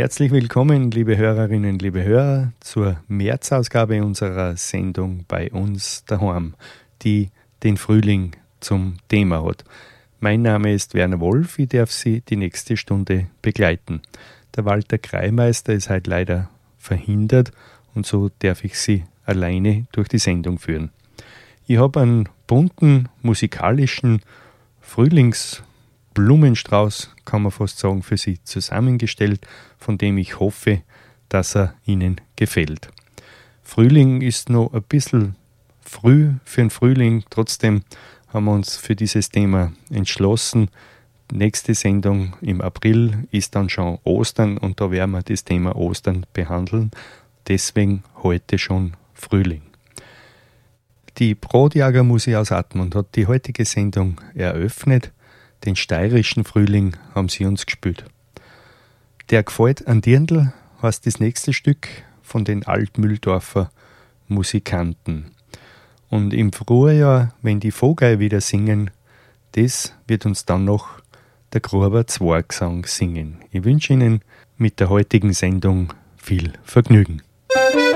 Herzlich willkommen, liebe Hörerinnen, liebe Hörer, zur Märzausgabe unserer Sendung bei uns daheim, die den Frühling zum Thema hat. Mein Name ist Werner Wolf, ich darf Sie die nächste Stunde begleiten. Der Walter Kreimeister ist heute leider verhindert und so darf ich Sie alleine durch die Sendung führen. Ich habe einen bunten musikalischen Frühlings- Blumenstrauß, kann man fast sagen, für Sie zusammengestellt, von dem ich hoffe, dass er Ihnen gefällt. Frühling ist noch ein bisschen früh für den Frühling. Trotzdem haben wir uns für dieses Thema entschlossen. Nächste Sendung im April ist dann schon Ostern und da werden wir das Thema Ostern behandeln. Deswegen heute schon Frühling. Die Brotjagermusik aus Atmund hat die heutige Sendung eröffnet. Den steirischen Frühling haben sie uns gespielt. Der gefällt an Dirndl heißt das nächste Stück von den Altmühldorfer Musikanten. Und im Frühjahr, wenn die Vogel wieder singen, das wird uns dann noch der Gruber Zwergsang singen. Ich wünsche Ihnen mit der heutigen Sendung viel Vergnügen. steh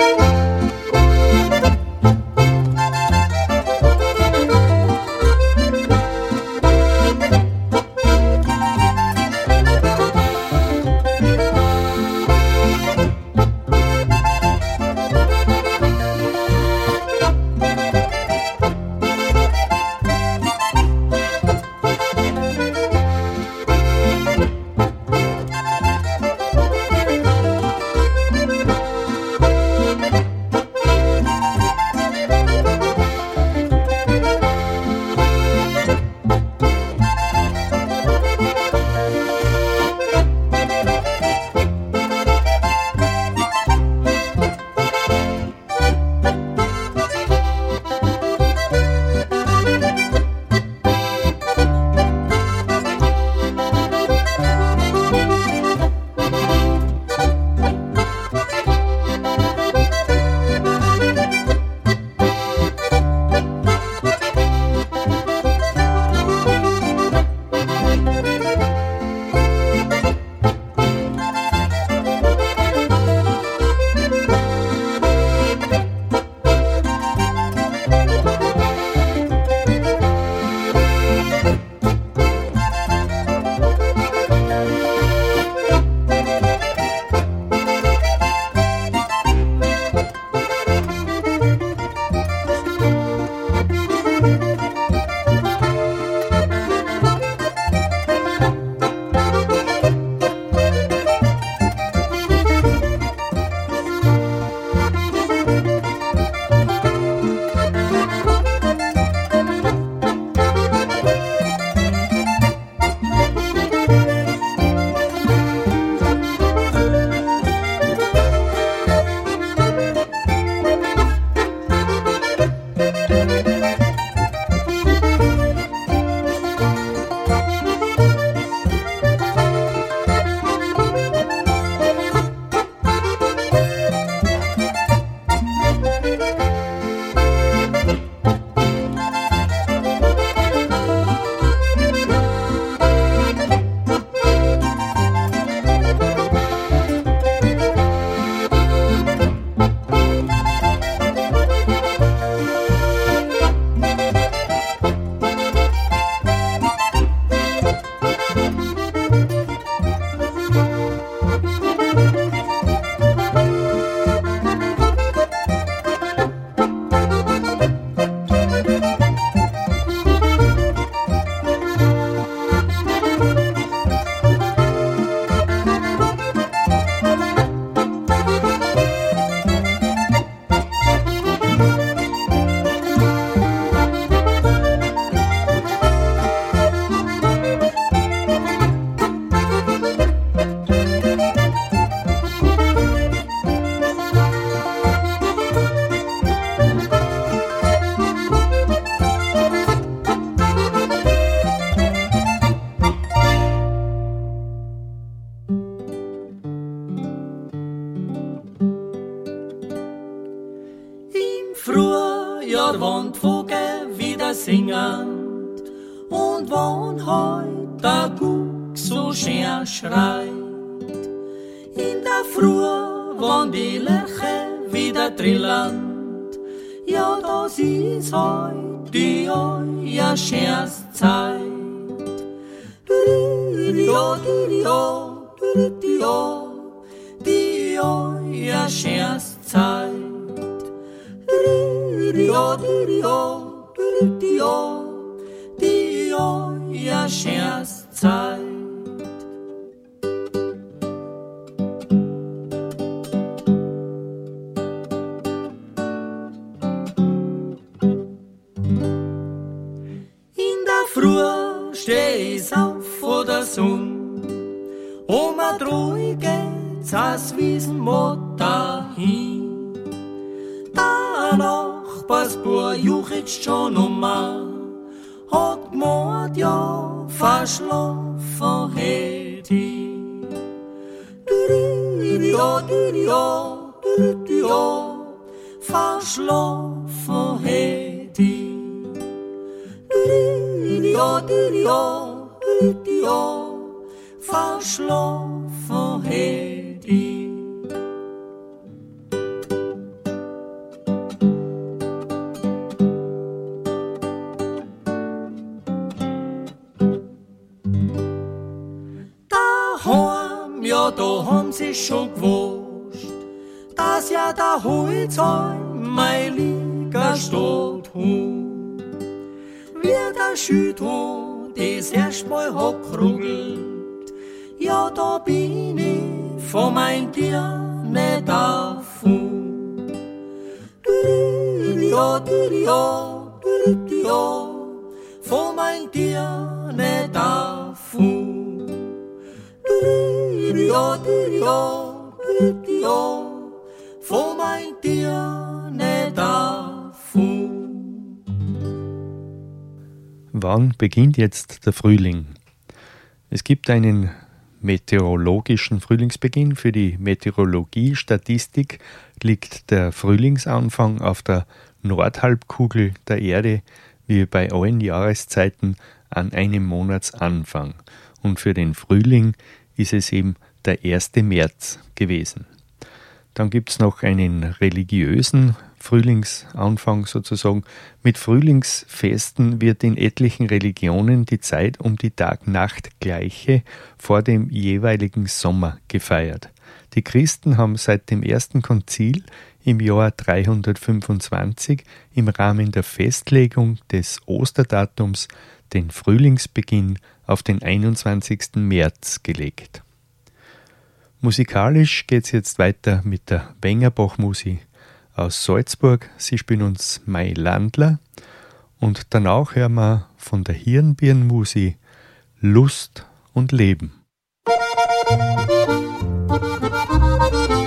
dio dio dio dio dio ja scherz Zeit dio dio dio dio dio ja scherz Zeit Geht's als Wiesenmutter hin. Der Nachbarsbub juchit schon um hat Mord ja verschlafen hätte. Du-du-du-du, du-du-du-du, verschlafen hätte. Du-du-du-du, du-du-du-du, verschlafen hätte. da haben sie schon gewusst, dass ja der Holzheim mein Liga steht. Wie der Schütto das erstmal hat von mein Tier nicht davon. Ja, ja, ja, von mein Tier nicht davon. Dio, Dio, Dio, vor mein Tier nicht Wann beginnt jetzt der Frühling? Es gibt einen meteorologischen Frühlingsbeginn. Für die Meteorologie-Statistik liegt der Frühlingsanfang auf der Nordhalbkugel der Erde wie bei allen Jahreszeiten an einem Monatsanfang. Und für den Frühling ist es eben der 1. März gewesen. Dann gibt es noch einen religiösen Frühlingsanfang sozusagen. Mit Frühlingsfesten wird in etlichen Religionen die Zeit um die Tag-Nacht-Gleiche vor dem jeweiligen Sommer gefeiert. Die Christen haben seit dem ersten Konzil im Jahr 325 im Rahmen der Festlegung des Osterdatums den Frühlingsbeginn auf den 21. März gelegt. Musikalisch geht es jetzt weiter mit der Wengerbach-Musik aus Salzburg. Sie spielen uns Mai Landler und danach hören wir von der Hirnbirnmusik Lust und Leben. Musik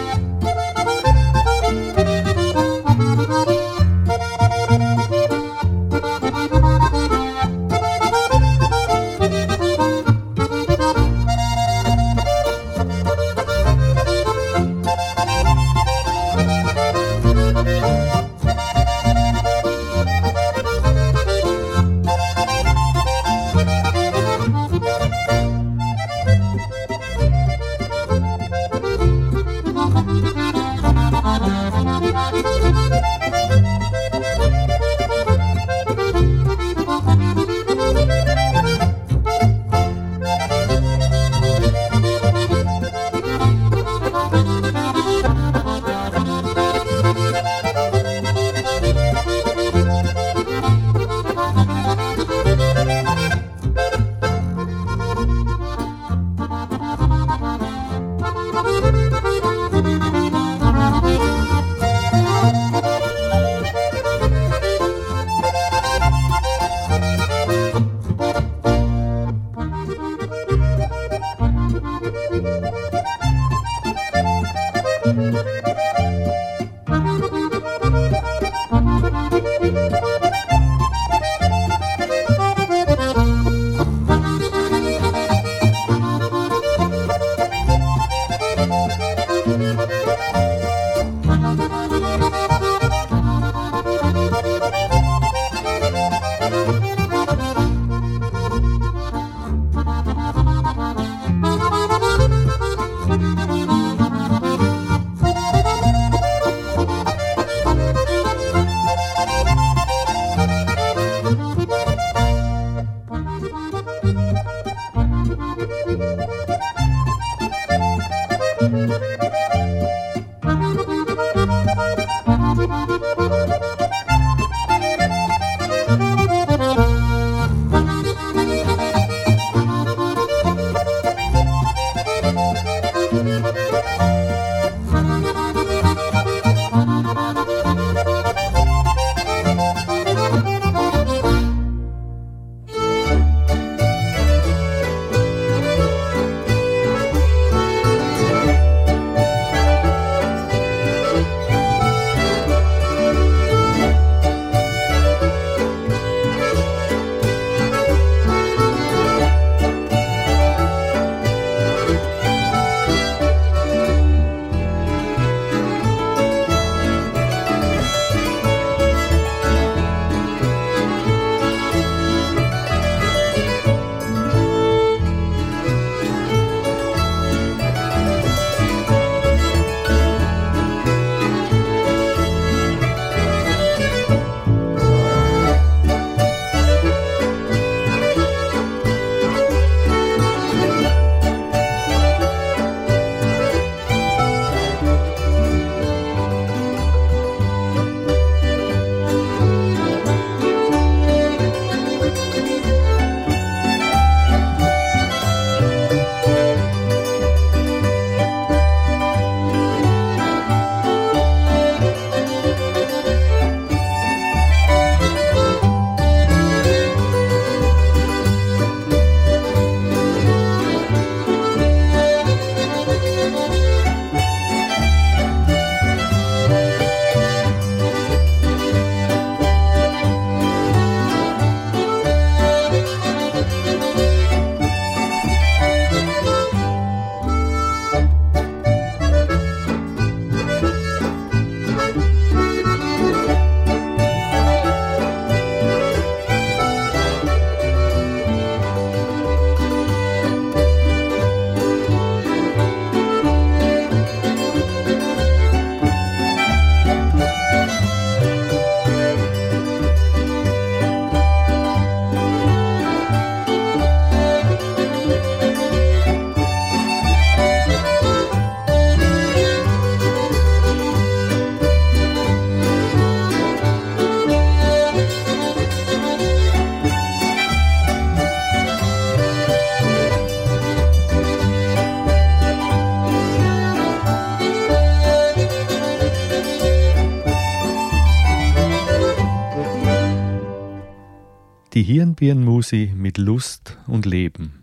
Die Hirnbirnmusi mit Lust und Leben.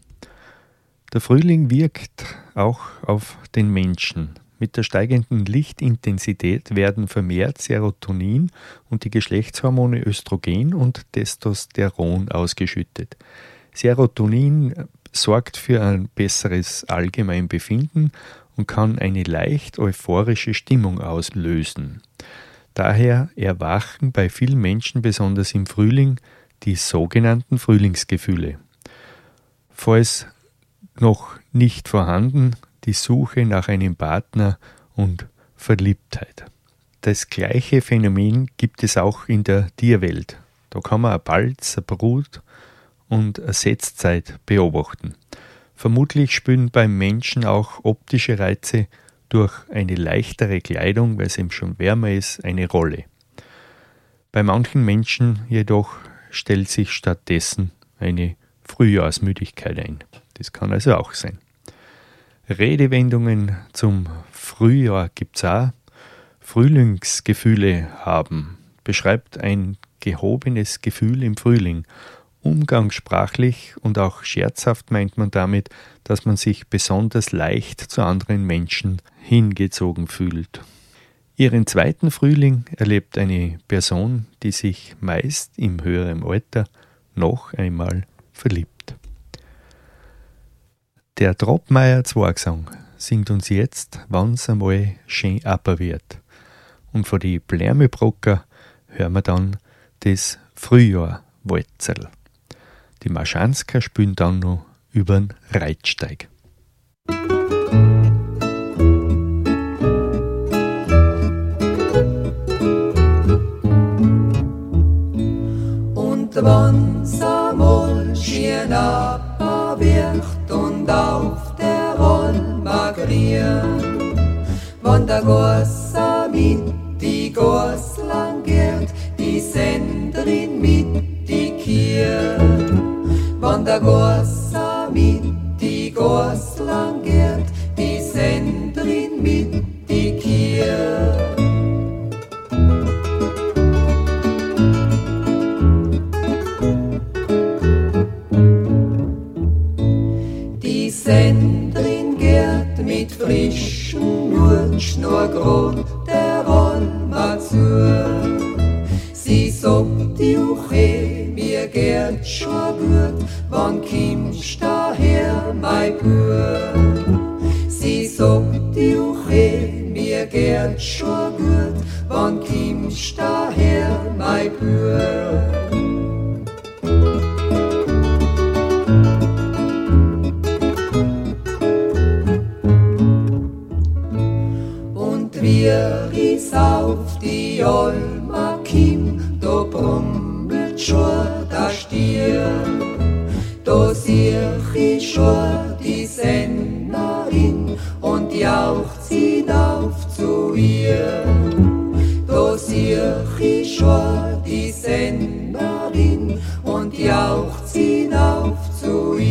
Der Frühling wirkt auch auf den Menschen. Mit der steigenden Lichtintensität werden vermehrt Serotonin und die Geschlechtshormone Östrogen und Testosteron ausgeschüttet. Serotonin sorgt für ein besseres Allgemeinbefinden und kann eine leicht euphorische Stimmung auslösen. Daher erwachen bei vielen Menschen besonders im Frühling die sogenannten Frühlingsgefühle. Falls noch nicht vorhanden, die Suche nach einem Partner und Verliebtheit. Das gleiche Phänomen gibt es auch in der Tierwelt. Da kann man eine Balz, eine Brut und eine Setzzeit beobachten. Vermutlich spielen beim Menschen auch optische Reize durch eine leichtere Kleidung, weil es eben schon wärmer ist, eine Rolle. Bei manchen Menschen jedoch stellt sich stattdessen eine Frühjahrsmüdigkeit ein. Das kann also auch sein. Redewendungen zum Frühjahr gibt es auch. Frühlingsgefühle haben beschreibt ein gehobenes Gefühl im Frühling. Umgangssprachlich und auch scherzhaft meint man damit, dass man sich besonders leicht zu anderen Menschen hingezogen fühlt. Ihren zweiten Frühling erlebt eine Person, die sich meist im höheren Alter noch einmal verliebt. Der Troppmeier Zwergsang singt uns jetzt, wann's einmal schön apper wird. Und von die Blärmebrocker hören wir dann das Frühjahr Walzerl. Die Marschansker spielen dann noch übern Reitsteig. Schön apper wird, und auf der Roll magrieren. Wann der Gossa mit die Goss lang geht, die Senderin mit die Kier. Wann der Gossa mit die Goss lang geht, die Senderin mit die Kier. Frischen Wunsch nur grad der Roma zu. Sie sagt, die Uche, mir geht schon gut, wann kommst daher, mein Bub? Sie sagt, die Uche, mir geht schon gut, wann kommst daher, mein Bub? Wir is auf die Olma Kim, do brummelt schon da Stier. Do sieh ich schon die Sennerin und jaucht sie auf zu ihr. Do sieh ich schon die Sennerin und jaucht sie auf zu ihr.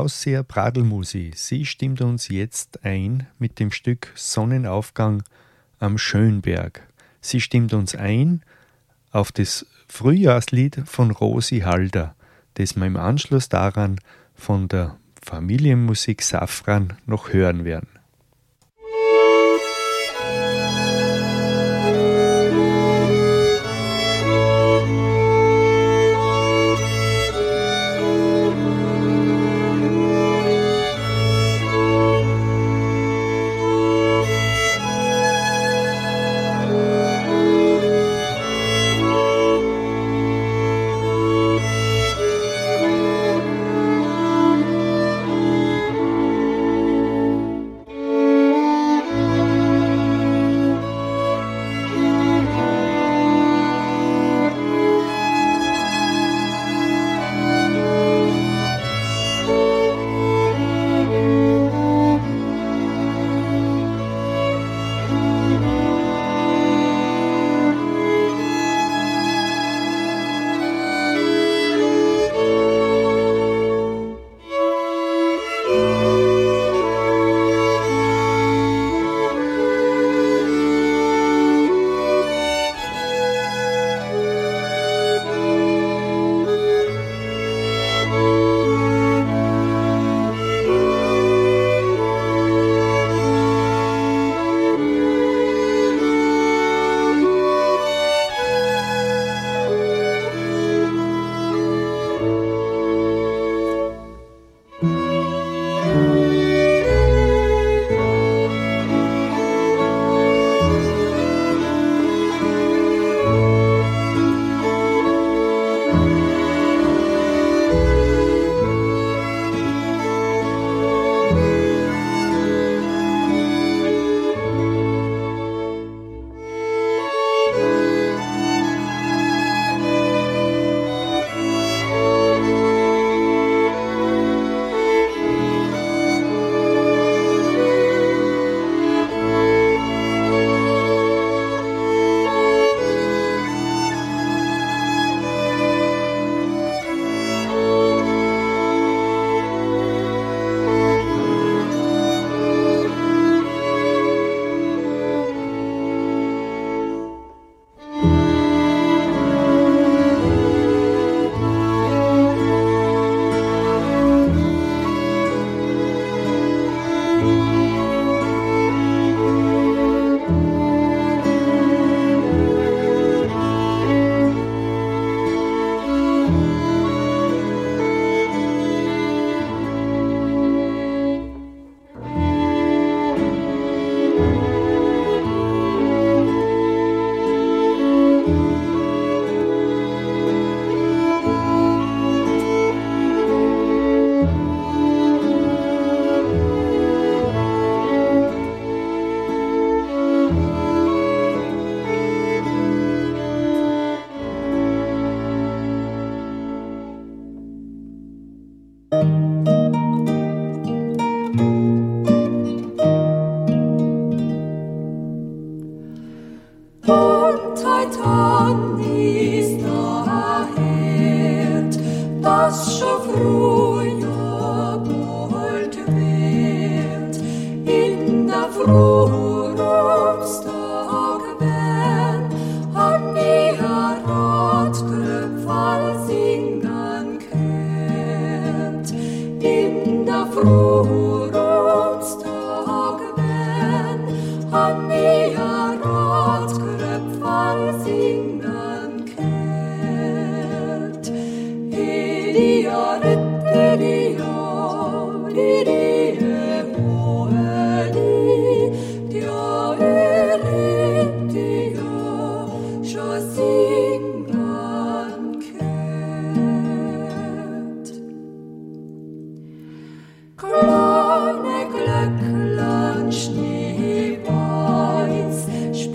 Ausseher Pradelmusi, sie stimmt uns jetzt ein mit dem Stück Sonnenaufgang am Schönberg. Sie stimmt uns ein auf das Frühjahrslied von Rosi Halder, das wir im Anschluss daran von der Familienmusik Safran noch hören werden.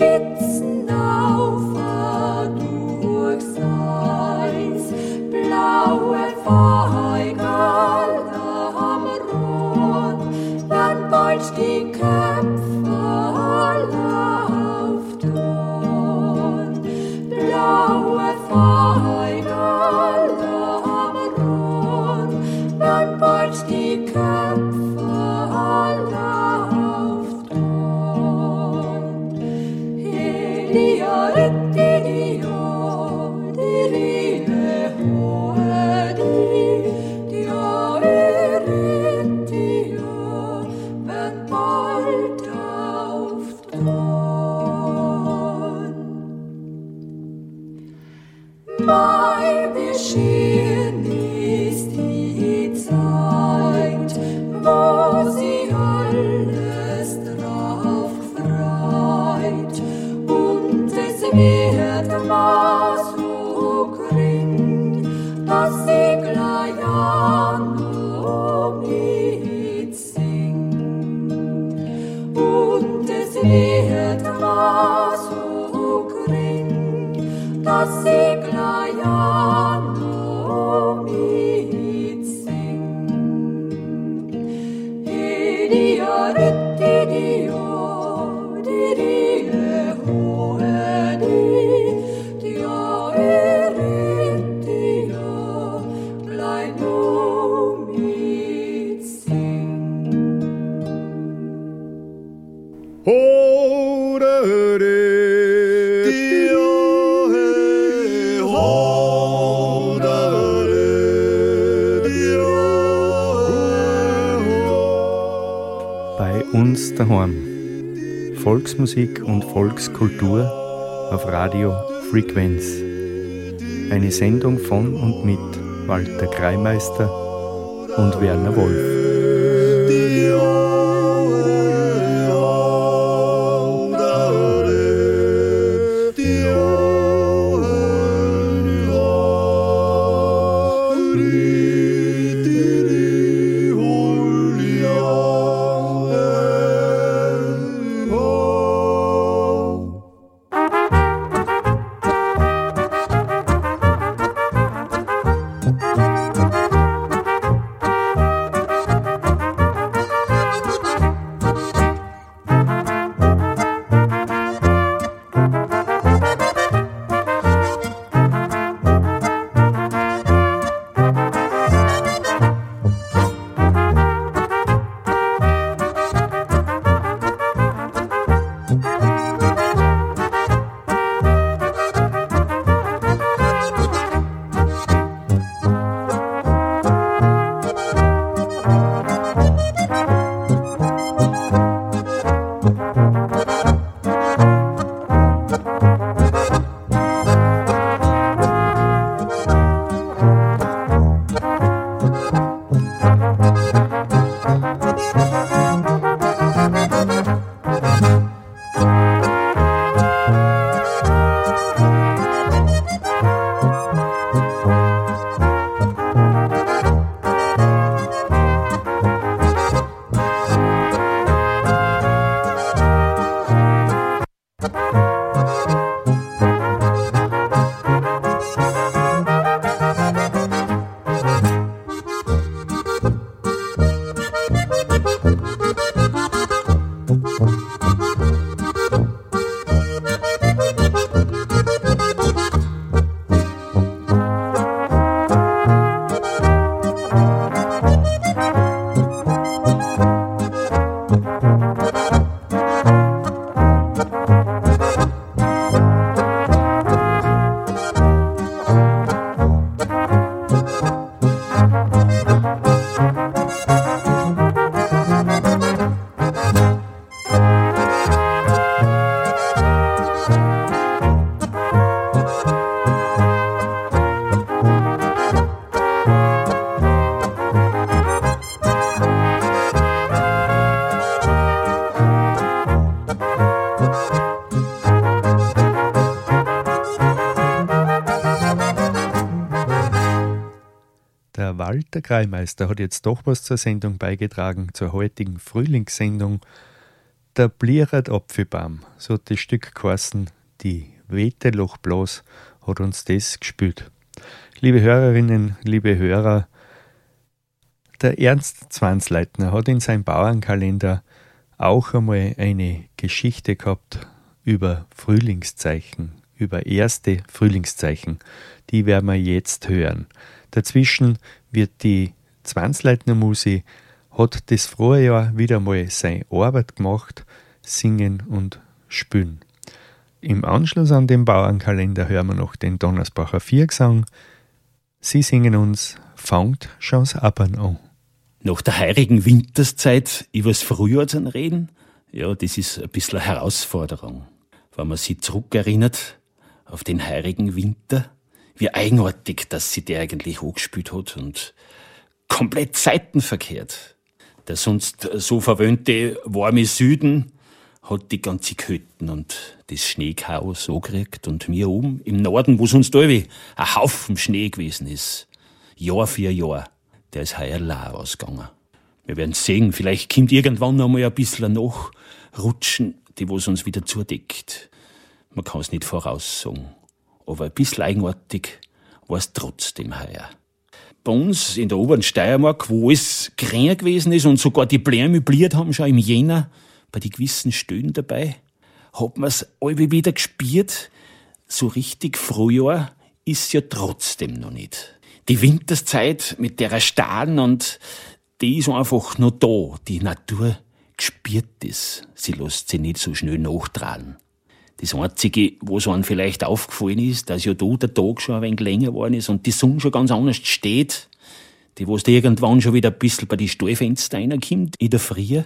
It's Volksmusik und Volkskultur auf Radio Frequenz. Eine Sendung von und mit Walter Kreimeister und Werner Wolf. Walter Kreimeister hat jetzt doch was zur Sendung beigetragen, zur heutigen Frühlingssendung. Der Blierert Apfelbaum, so hat das Stück geheißen, die Wete Loch bloß, hat uns das gespielt. Liebe Hörerinnen, liebe Hörer, der Ernst Zwansleitner hat in seinem Bauernkalender auch einmal eine Geschichte gehabt über Frühlingszeichen, über erste Frühlingszeichen. Die werden wir jetzt hören. Dazwischen wird die Zwangsleitner Musi hat das Jahr wieder mal seine Arbeit gemacht, singen und spielen. im Anschluss an den Bauernkalender hören wir noch den Donnersbacher Viergesang. Sie singen uns Fangt schon's Abern an. Nach der heurigen Winterszeit übers Frühjahr zu reden, ja, das ist ein bisschen eine Herausforderung. Wenn man sich zurückerinnert auf den heurigen Winter, wie eigenartig, dass sie der eigentlich hochgespielt hat und komplett seitenverkehrt. Der sonst so verwöhnte warme Süden hat die ganze Köten und das Schneechaos so gekriegt und mir oben im Norden, wo sonst irgendwie ein Haufen Schnee gewesen ist, Jahr für Jahr, der ist heuer leer ausgegangen. Wir werden sehen, vielleicht kommt irgendwann noch mal ein bisschen noch rutschen, die was uns wieder zudeckt. Man kann es nicht voraussagen. Aber ein bisschen eigenartig war es trotzdem heuer. Bei uns in der oberen Steiermark, wo es grün gewesen ist und sogar die Blären möbliert haben, schon im Jänner, bei den gewissen Stöhnen dabei, hat man es alle wieder gespielt. So richtig Frühjahr ist ja trotzdem noch nicht. Die Winterszeit mit der Staden und die ist einfach noch da. Die Natur gespielt ist. Sie lässt sich nicht so schnell nachtragen. Das Einzige, was einem vielleicht aufgefallen ist, dass ja da der Tag schon ein wenig länger geworden ist und die Sonne schon ganz anders steht, die was irgendwann schon wieder ein bisschen bei die Stallfenster reinkommt in der Früh,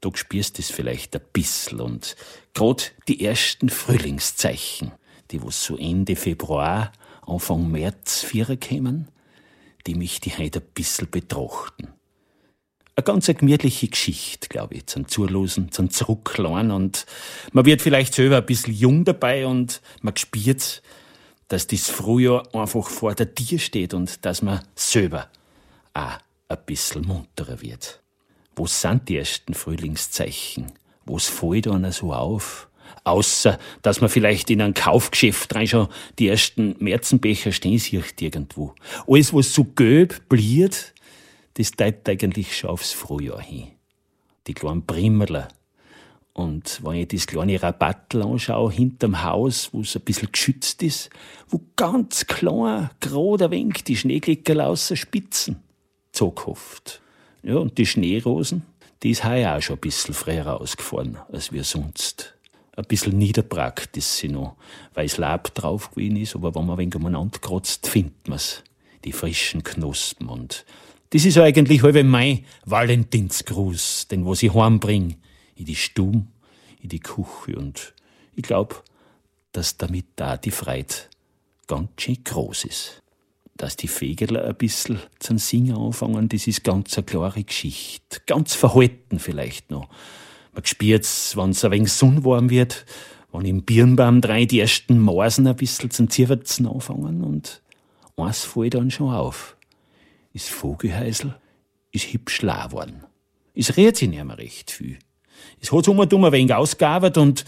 da spürst du es vielleicht ein bisschen. Und grad die ersten Frühlingszeichen, die was so Ende Februar, Anfang März vierer kämen, die mich die heute ein bisschen betrachten eine ganz gemütliche Geschichte, glaube ich, zum Zulosen, zum Zurücklernen und man wird vielleicht selber ein bisschen jung dabei und man spürt, dass das Frühjahr einfach vor der Tür steht und dass man selber auch ein bisschen munterer wird. Wo sind die ersten Frühlingszeichen? Was fällt einer so auf? Außer, dass man vielleicht in ein Kaufgeschäft rein schon die ersten Märzenbecher stehen sieht irgendwo. Alles, was so gelb bliert, das deutet eigentlich schon aufs Frühjahr hin. Die kleinen Brimmerler. Und wenn ich das kleine Rabattel anschaue, hinterm Haus, wo es ein bisschen geschützt ist, wo ganz klein, gerade ein wenig die Schneeglickerl außer Spitzen zugehofft. Ja, und die Schneerosen, die ist heuer auch schon ein bisschen früher ausgefahren, als wir sonst. Ein bisschen niederbrackt ist sie noch, weil es Laub drauf gewesen ist, aber wenn man ein wenig umeinander kratzt, findet man's. Die frischen Knospen und das ist eigentlich halb mein Valentinsgruß, den was ich heimbring, in die Stube, in die Küche und ich glaub, dass damit da die Freude ganz schön groß ist. Dass die Fegerler ein bisschen zum Singen anfangen, das ist ganz eine klare Geschichte. Ganz verhalten vielleicht noch. Man spürt's, wenn's ein wenig sonnenwarm wird, wenn im Birnbaum drei die ersten Morsen ein bisschen zum Zierwärzen anfangen und eins fällt dann schon auf ist Vogelhäusl, ist hübsch lau. Es rät sich nicht mehr recht viel. Es hat um ein wenig ausgearbeitet und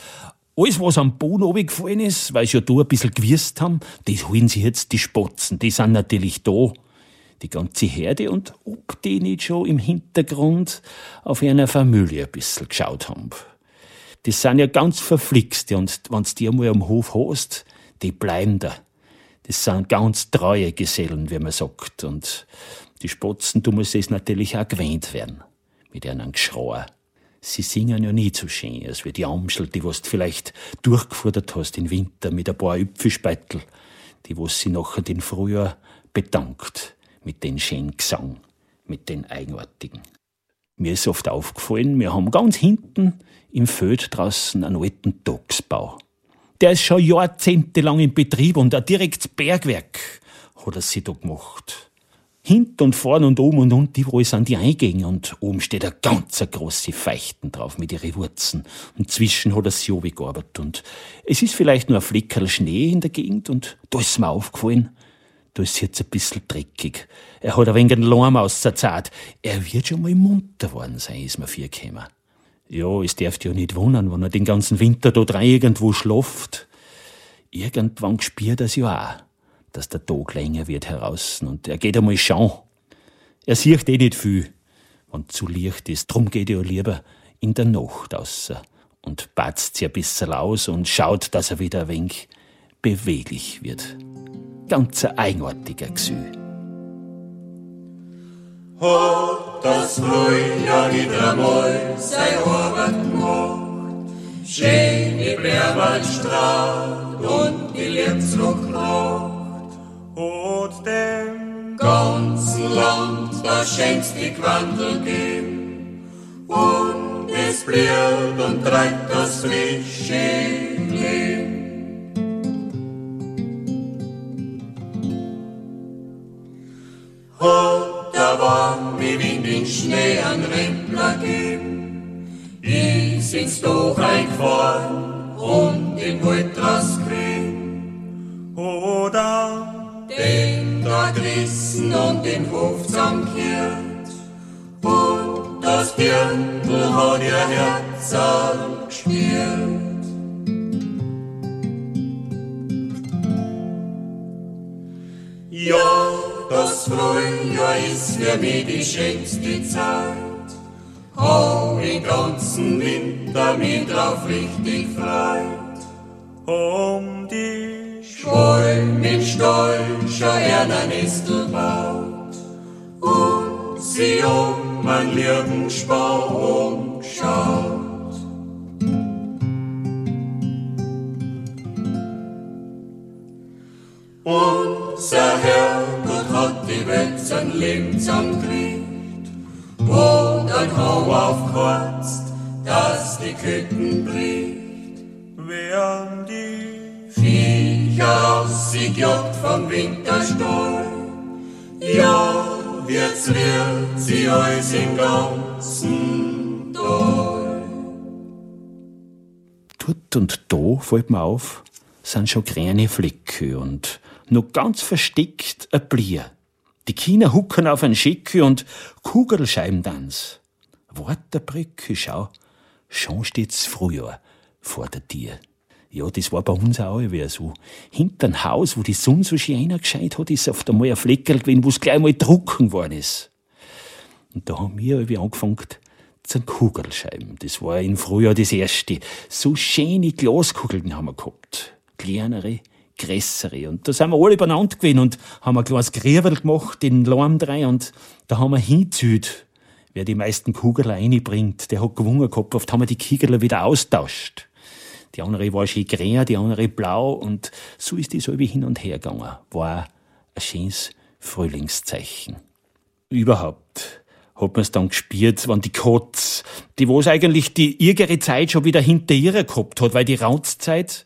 alles, was am Boden runtergefallen ist, weil sie ja da ein bisschen gewirst haben, das holen sie jetzt die Spotzen. Die sind natürlich da. Die ganze Herde und ob die nicht schon im Hintergrund auf einer Familie ein bisschen geschaut haben. Das sind ja ganz verflixte und wenn's die einmal am Hof hast, die bleiben da. Das sind ganz treue Gesellen, wie man sagt. Und die Spotzen, du musst es natürlich auch gewöhnt werden. Mit einem Geschrei. Sie singen ja nie so schön, als wie die Amschel, die was du vielleicht durchgefordert hast im Winter mit ein paar Üpfelspeitel, die was sie nachher den Frühjahr bedankt mit den schönen Gesang, mit den eigenartigen. Mir ist oft aufgefallen, wir haben ganz hinten im Feld draußen einen alten Dogsbau. Der ist schon jahrzehntelang in Betrieb und ein direktes Bergwerk hat er sich da gemacht. Hint und vorn und oben und unten, wo sind die Eingänge und oben steht eine ganz große Feichten drauf mit ihren Wurzeln und zwischen hat er sich gearbeitet und es ist vielleicht nur ein Fleckerl Schnee in der Gegend und da ist mir aufgefallen, da ist jetzt ein bisschen dreckig. Er hat ein wenig einen Lärm ausgerzahlt. Er wird schon mal munter worden sein, ist mir vorgekommen. Ja, es darf ja nicht wundern, wenn er den ganzen Winter da drei irgendwo schlaft. Irgendwann spürt er es ja auch, dass der Tag länger wird heraus und er geht einmal schauen. Er sieht eh nicht viel, wenn zu Licht ist. Drum geht er lieber in der Nacht aus und batzt sich ein bisschen aus und schaut, dass er wieder ein wenig beweglich wird. Ganz ein eigenartiger Gefühl hat das Frühjahr nicht einmal sein Arbeit gemacht. schöne Bärwaldstraat und die Lebensruchtracht. Und dem ganzen Land das schönste Quandel geben. Und es blieb und treibt das frische Leben. Und mir Wind in Schnee an Rempler geben. Ich sind's doch eingefahren und den Wald draus kriegen. oder Den da gerissen und den Hof zusammengekehrt. Und das Dirndl hat ihr Herz angespürt. Das Frühjahr ist für mich die schönste Zeit. Hau den ganzen Winter mich drauf richtig freut. um die Voll mit Stolz schon einer Nistel baut und sie um mein lieben Spaum schaut. Unser hat sein Leben zusammengekriegt und ein Hau aufkreuzt, dass die Küken bricht. werden die Viecher ausgejagt vom Winterstall. Ja, jetzt wird sie euch im ganzen Tal. Dort und da fällt mir auf, sind schon kleine Flecke und noch ganz versteckt ein Blier. Die Kinder hucken auf ein Schicke und Kugelscheibentanz. Warterbrücke, schau, schon steht's Frühjahr vor der Tür. Ja, das war bei uns auch wieder so. Hinterm Haus, wo die Sonne so schön gescheit hat, ist oft einmal ein Fleckerl gewesen, wo's gleich mal drucken worden ist. Und da haben wir irgendwie angefangen zu Kugelscheiben. Das war im Frühjahr das erste. So schöne Glaskugeln haben wir gehabt. Kleinere, größere. Und da sind wir alle beieinander gewesen und haben ein kleines Grieberl gemacht, den Lamm rein und da haben wir hingezüht. Wer die meisten Kugeln reinbringt, der hat gewonnen gehabt. Oft haben wir die Kugeln wieder austauscht. Die andere war schön grün, die andere blau und so ist die so wie hin und her gegangen. War ein schönes Frühlingszeichen. Überhaupt hat man's dann gespürt, wenn die Katz, die wo's eigentlich die ihre Zeit schon wieder hinter ihr gehabt hat, weil die Raunzzeit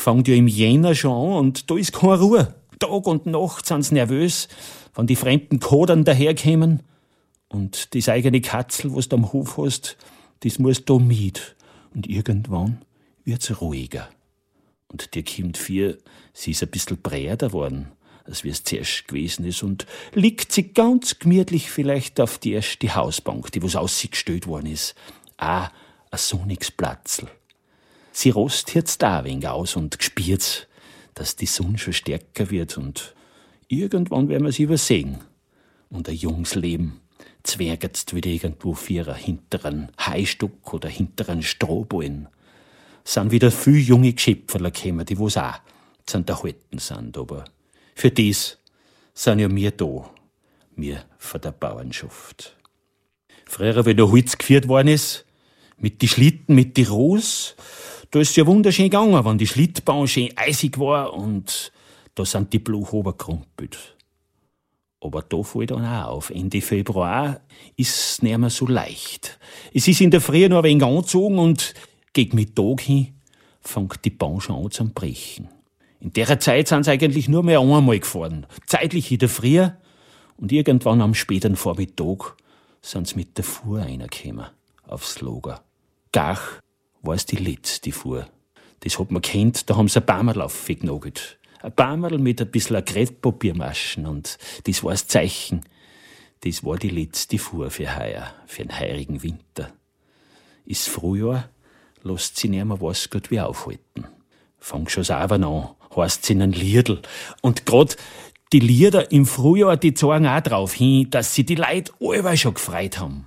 fängt ja im Jänner schon an und da ist keine Ruhe. Tag und Nacht sind's nervös, wenn die fremden Kodern daherkämen und das eigene Katzel, was du am Hof hast, das muss da mit. Und irgendwann wird's ruhiger. Und dir kommt vier, sie ist ein bisschen bräder worden, als wie es zuerst gewesen ist, und liegt sie ganz gemütlich vielleicht auf die erste Hausbank, die was ausgestellt worden ist. Ah, ein sonniges Platzl. Sie rost jetzt da ein wenig aus und gespürt, dass die Sonne schon stärker wird und irgendwann werden wir sie übersehen. Und ein junges Leben zwergetzt wieder irgendwo für ihrer hinteren Heistock oder hinteren Strohballen sind wieder viel junge Geschöpferler gekommen, die wo's auch zu unterhalten sind. Aber für das sind ja wir da, wir von der Bauernschaft. Früher, wenn der Holz geführt worden ist, mit die Schlitten, mit die Ros, da ist ja wunderschön gegangen, wenn die Schlittbahn schön eisig war und da sind die Bluch runtergerumpelt. Aber da fällt dann auch auf. Ende Februar ist's nicht mehr so leicht. Es ist in der Früh noch ein wenig angezogen und gegen Mittag hin fängt die Bahn schon an zu brechen. In der Zeit sind sie eigentlich nur mehr einmal gefahren. Zeitlich in der Früh und irgendwann am späten Vormittag sind sie mit der Fuhr reingekommen aufs Lager. Gach war es die letzte Fuhr. Das hat man kennt, da haben sie ein Bäumerl aufgenagelt. Ein Bäumerl mit ein bisschen Akrilatpapiermaschen und das war das Zeichen. Das war die letzte Fuhr für heuer, für den heurigen Winter. Ist Frühjahr, lässt sie nicht mehr was gut wie aufhalten. Fang schon selber an, heißt sie einen Liedl. Und grad die Lieder im Frühjahr, die zeigen auch darauf hin, dass sie die Leute allweil schon gefreut haben.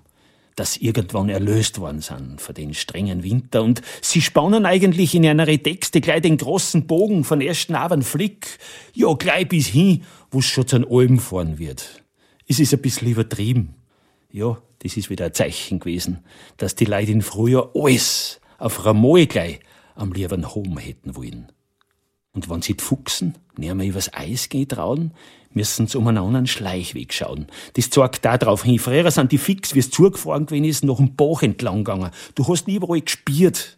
Sie irgendwann erlöst worden sind von den strengen Winter. Und sie spannen eigentlich in einer Texte gleich den großen Bogen von ersten Abend Flick, ja, gleich bis hin, wo's schon zu den Alben fahren wird. Es ist ein bisschen übertrieben. Ja, das ist wieder ein Zeichen gewesen, dass die Leute im Frühjahr alles auf einmal gleich am lieben Home hätten wollen. Und wenn sie Fuchsen näher mal übers Eis gehen trauen, müssen sie um einen anderen Schleichweg schauen. Das zeigt da drauf hin. Früher sind die fix, wie es zugefahren gewesen ist, noch im Bach entlang gegangen. Du hast nie überall gespielt.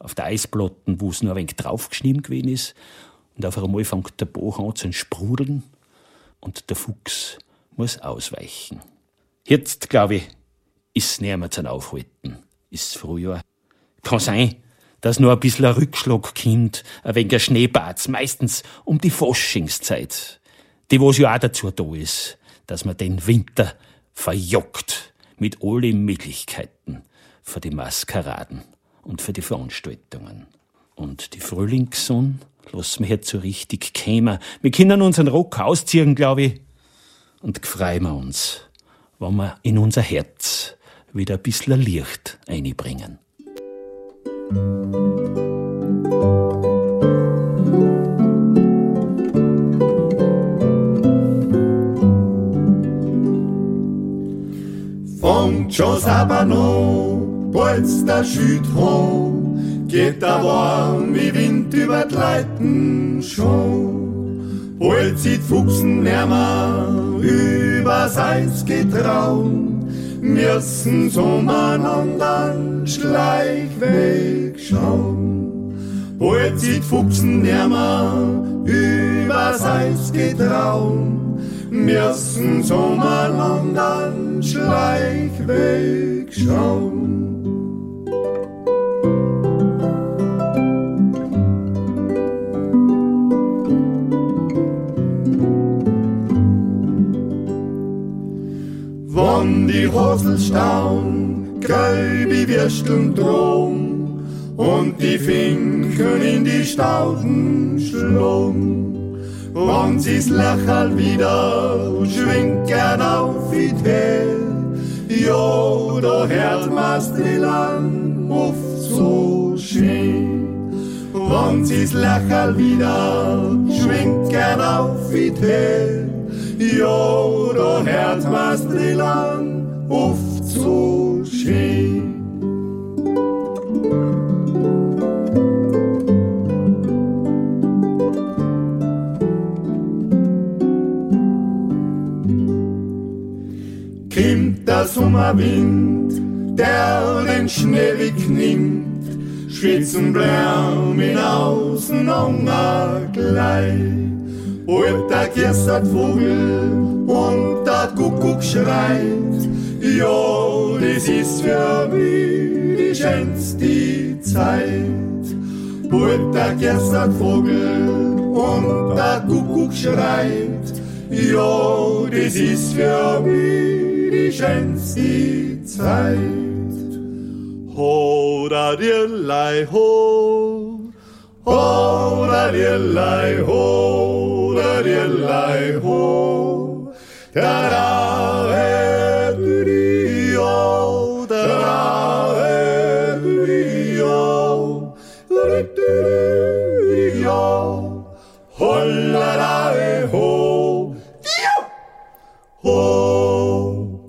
Auf der Eisplatten, wo es nur ein wenig draufgeschnitten gewesen ist. Und auf einmal fängt der Bach an zu sprudeln und der Fuchs muss ausweichen. Jetzt, glaube ich, ist näher mehr zum Aufhalten. Ist Frühjahr. Kann sein, dass nur ein bisschen ein Rückschlag kommt, ein wenig ein Schneebatz, meistens um die Faschingszeit. Die, was ja auch dazu da ist, dass man den Winter verjockt mit allen Möglichkeiten für die Maskeraden und für die Veranstaltungen. Und die Frühlingssonne lassen wir jetzt so richtig kämen. Wir können unseren Rock ausziehen, glaube ich, und freuen wir uns, wenn wir in unser Herz wieder ein bisschen Licht einbringen. Noch, bald der Schütron, geht der warm wie Wind über die Leiten schon. Bald sieht Fuchsen nimmer übers Eis getraut, müssen zum anderen Schleichweg schauen. Bald sieht Fuchsen nimmer übers Eis getraut, müssen zum anderen Schleichweg schauen. Wann die Rosel staun, gelbe Würsteln drum und die Finken in die Stauden schlung. Wann sie's lächelt wieder, schwingt gern auf wie Tee, ja, da hört man's Trillan oft so schön. Wann sie's lächelt wieder, schwingt gern auf wie Tee, ja, da hört man's Trillan oft so schön. Kimmt der Sommerwind, der den Schnee wegnimmt, schwitzen Bläum in außen gleich. Und der gestert Vogel und der Kuckuck schreit, ja, das ist für mich die schönste Zeit. Und der gestert Vogel und der Kuckuck schreit, ja, das ist für mich die schönste Zeit. Ho, da dirlei, ho, ho, da dirlei, ho, da dirlei, ho, da da, da, eh, ho, ho.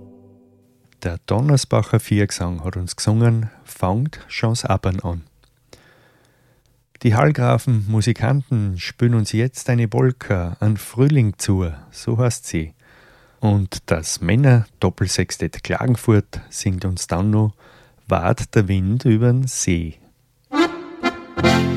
Der Donnersbacher Viergesang hat uns gesungen, fangt schon's Abern an. Die Hallgrafen Musikanten spielen uns jetzt eine Polka an Frühling zu, so heißt sie. Und das Männer Doppelsextett Klagenfurt singt uns dann noch Wart der Wind übern See. Thank you.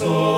soul.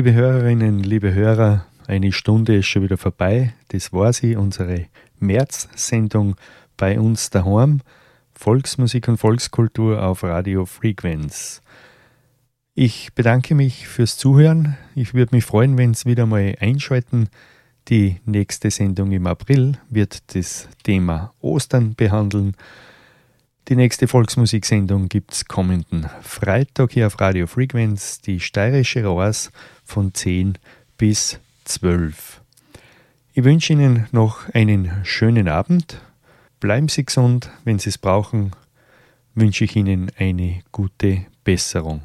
Liebe Hörerinnen, liebe Hörer, eine Stunde ist schon wieder vorbei. Das war sie, unsere März-Sendung bei uns daheim. Volksmusik und Volkskultur auf Radio Frequenz. Ich bedanke mich fürs Zuhören. Ich würde mich freuen, wenn Sie wieder mal einschalten. Die nächste Sendung im April wird das Thema Ostern behandeln. Die nächste Volksmusiksendung gibt es kommenden Freitag hier auf Radio Frequenz, die steirische Rohrs von 10 bis 12. Ich wünsche Ihnen noch einen schönen Abend. Bleiben Sie gesund. Wenn Sie es brauchen, wünsche ich Ihnen eine gute Besserung.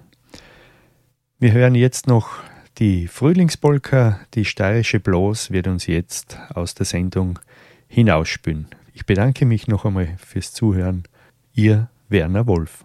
Wir hören jetzt noch die Frühlingspolka. Die steirische Blos wird uns jetzt aus der Sendung hinausspülen. Ich bedanke mich noch einmal fürs Zuhören. Ihr Werner Wolf.